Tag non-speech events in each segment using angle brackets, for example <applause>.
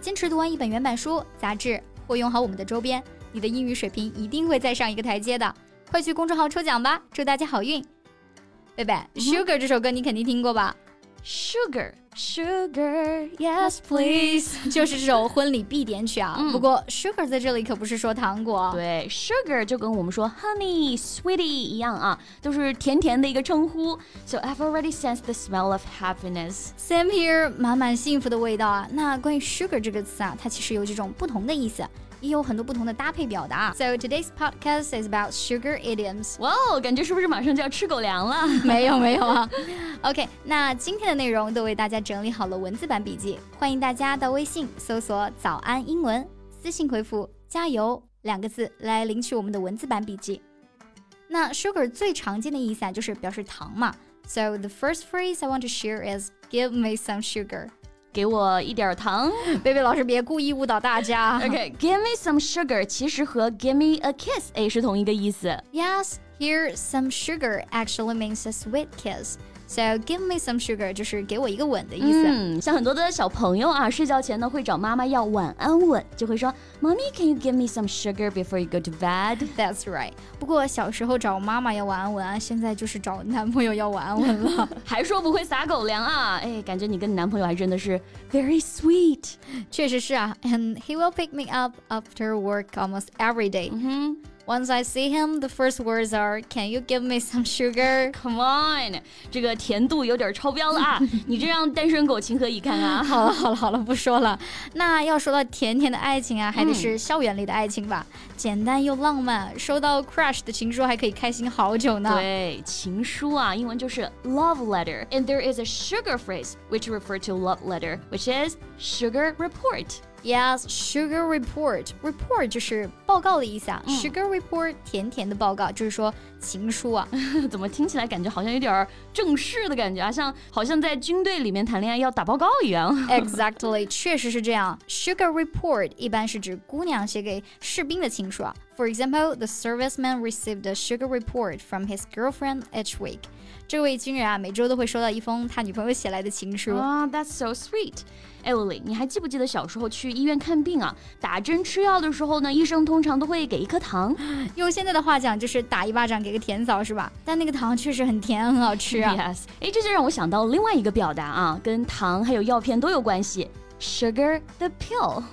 坚持读完一本原版书、杂志，或用好我们的周边，你的英语水平一定会再上一个台阶的。快去公众号抽奖吧，祝大家好运！贝贝，《Sugar》这首歌你肯定听过吧？Sugar, sugar, yes please，就是这首婚礼必点曲啊。不过 sugar 在这里可不是说糖果，对，sugar 就跟我们说 honey, sweetie 一样啊，都是甜甜的一个称呼。So I've already sensed the smell of happiness. Same here，满满幸福的味道啊。那关于 sugar 这个词啊，它其实有几种不同的意思。也有很多不同的搭配表达。So today's podcast is about sugar idioms. 哇哦，感觉是不是马上就要吃狗粮了？没有没有啊。OK，那今天的内容都为大家整理好了文字版笔记，欢迎大家到微信搜索“早安英文”，私信回复“加油”两个字来领取我们的文字版笔记。那 sugar 最常见的意思啊，就是表示糖嘛。So the first phrase I want to share is "Give me some sugar." 给我一点糖，贝贝老师别故意误导大家。OK，give me <laughs> some sugar，其实和 give me a kiss，哎，是同一个意思。Yes，here some sugar actually means a sweet kiss。 So give me some sugar，就是给我一个吻的意思。嗯，像很多的小朋友啊，睡觉前呢会找妈妈要晚安吻，就会说，Mommy can you give me some sugar before you go to bed？That's right。不过小时候找妈妈要晚安吻啊，现在就是找男朋友要晚安吻了，还说不会撒狗粮啊？哎，感觉你跟你男朋友还真的是 very sweet。确实是啊，And he will pick me up after work almost every day。嗯哼。Once I see him, the first words are, "Can you give me some sugar?" Come <laughs> on，这个甜度有点超标了啊！你这让单身狗情何以堪啊？好了好了好了，不说了。那要说到甜甜的爱情啊，还得是校园里的爱情吧？简单又浪漫，收到 crush <laughs> <laughs> 的情书还可以开心好久呢。对，情书啊，英文就是 love letter，and there is a sugar phrase which refer to love letter，which is sugar report。 Yes, sugar report. Report 就是报告的意思啊。Sugar report，甜甜的报告，就是说情书啊。怎么听起来感觉好像有点正式的感觉啊？像好像在军队里面谈恋爱要打报告一样。Exactly，确实是这样。Sugar <laughs> <laughs> report 一般是指姑娘写给士兵的情书啊。For example, the serviceman received a sugar report from his girlfriend each week. 这位军人啊，每周都会收到一封他女朋友写来的情书。啊，That's so sweet. 哎，Lily，你还记不记得小时候去医院看病啊？打针吃药的时候呢，医生通常都会给一颗糖。<gasps> 用现在的话讲，就是打一巴掌给个甜枣，是吧？但那个糖确实很甜，很好吃啊。Yes，哎，这就让我想到另外一个表达啊，跟糖还有药片都有关系，sugar the pill。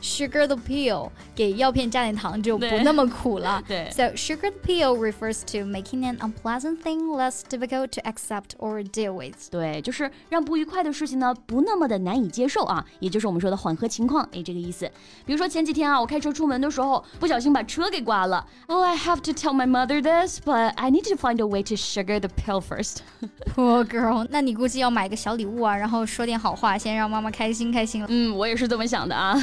Sugar the pill，给药片加点糖就不那么苦了。对，So sugar the pill refers to making an unpleasant thing less difficult to accept or deal with。对，就是让不愉快的事情呢不那么的难以接受啊，也就是我们说的缓和情况，哎，这个意思。比如说前几天啊，我开车出门的时候不小心把车给刮了。Oh, I have to tell my mother this, but I need to find a way to sugar the pill first. <laughs> Poor girl，那你估计要买个小礼物啊，然后说点好话，先让妈妈开心开心了。嗯，我也是这么想的啊。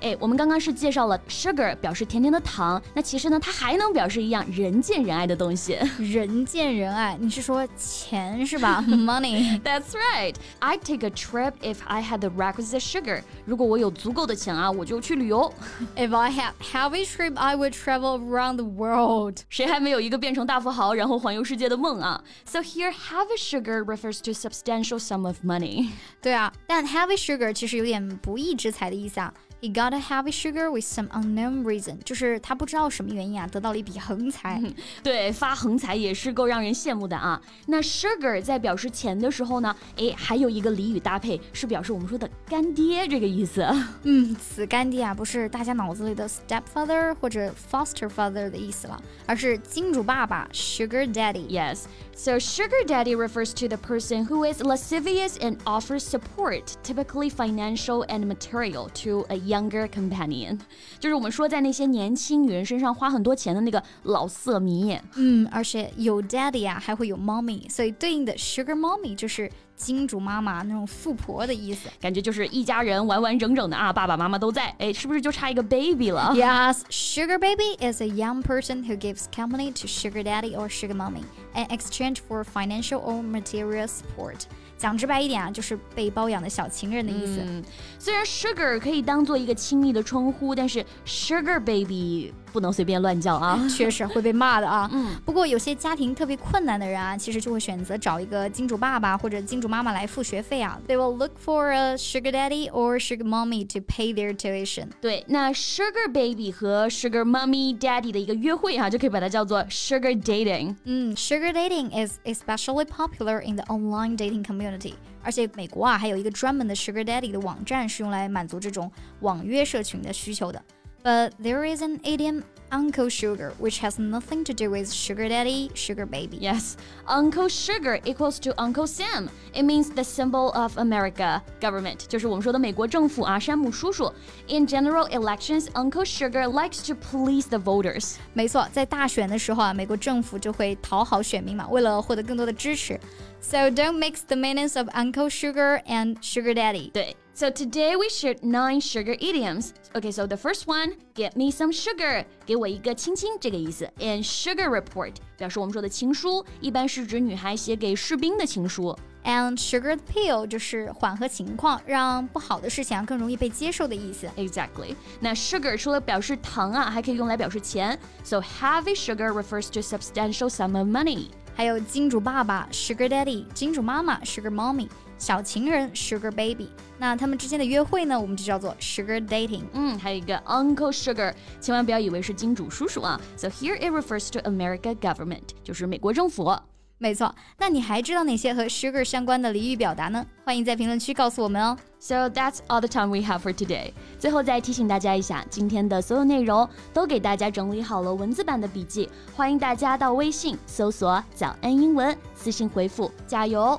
哎，我们刚刚是介绍了 sugar 表示甜甜的糖，那其实呢，它还能表示一样人见人爱的东西。人见人爱，你是说钱是吧？Money. That's right. I'd take a trip if I had the requisite sugar. 如果我有足够的钱啊，我就去旅游。If I had heavy trip, I would travel around the world. 谁还没有一个变成大富豪然后环游世界的梦啊？So here, heavy sugar refers to substantial sum of money. 对啊，但 heavy sugar 其实有点不义之财的意思啊。He got a heavy sugar with some unknown reason，就是他不知道什么原因啊，得到了一笔横财。对，发横财也是够让人羡慕的啊。那 sugar 在表示钱的时候呢，哎，还有一个俚语搭配是表示我们说的干爹这个意思。嗯，此干爹啊，不是大家脑子里的 stepfather 或者 foster father 的意思了，而是金主爸爸 sugar daddy。Yes, so sugar daddy refers to the person who is lascivious and offers support, typically financial and material, to a young younger companion，就是我们说在那些年轻女人身上花很多钱的那个老色迷。嗯，而且有 daddy 呀，还会有 mommy，所以对应的 sugar mommy 就是金主妈妈那种富婆的意思。感觉就是一家人完完整整的啊，爸爸妈妈都在，哎，是不是就差一个 baby 了？Yes, sugar baby is a young person who gives company to sugar daddy or sugar mommy in exchange for financial or material support. 讲直白一点啊，就是被包养的小情人的意思。嗯、虽然 sugar 可以当做一个亲密的称呼，但是 sugar baby 不能随便乱叫啊，确实会被骂的啊。嗯，不过有些家庭特别困难的人啊，其实就会选择找一个金主爸爸或者金主妈妈来付学费啊。They will look for a sugar daddy or sugar mommy to pay their tuition。对，那 sugar baby 和 sugar mommy daddy 的一个约会啊，就可以把它叫做 sugar dating。嗯，sugar dating is especially popular in the online dating community。community。而且美国啊，还有一个专门的 Sugar Daddy 的网站是用来满足这种网约社群的需求的。But there is an idiom Uncle Sugar, which has nothing to do with sugar daddy, sugar baby. Yes, Uncle Sugar equals to Uncle Sam. It means the symbol of America government，就是我们说的美国政府啊，山姆叔叔。In general elections, Uncle Sugar likes to please the voters. 没错，在大选的时候啊，美国政府就会讨好选民嘛，为了获得更多的支持。So don't mix the meanings of Uncle Sugar and Sugar Daddy. 对。So today we shared nine sugar idioms. Okay, so the first one, get me some sugar， 给我一个亲亲这个意思。And sugar report 表示我们说的情书，一般是指女孩写给士兵的情书。And sugar pill 就是缓和情况，让不好的事情更容易被接受的意思。Exactly. 那 sugar 除了表示糖啊，还可以用来表示钱。So heavy sugar refers to substantial sum of money. 还有金主爸爸 sugar daddy，金主妈妈 sugar mommy。 小情人 sugar baby，那他们之间的约会呢，我们就叫做 sugar dating。嗯，还有一个 Uncle Sugar，千万不要以为是金主叔叔啊。So here it refers to America government，就是美国政府。没错，那你还知道哪些和 sugar 相关的俚语表达呢？欢迎在评论区告诉我们哦。So that's all the time we have for today。最后再提醒大家一下，今天的所有内容都给大家整理好了文字版的笔记，欢迎大家到微信搜索“早安英文”，私信回复“加油”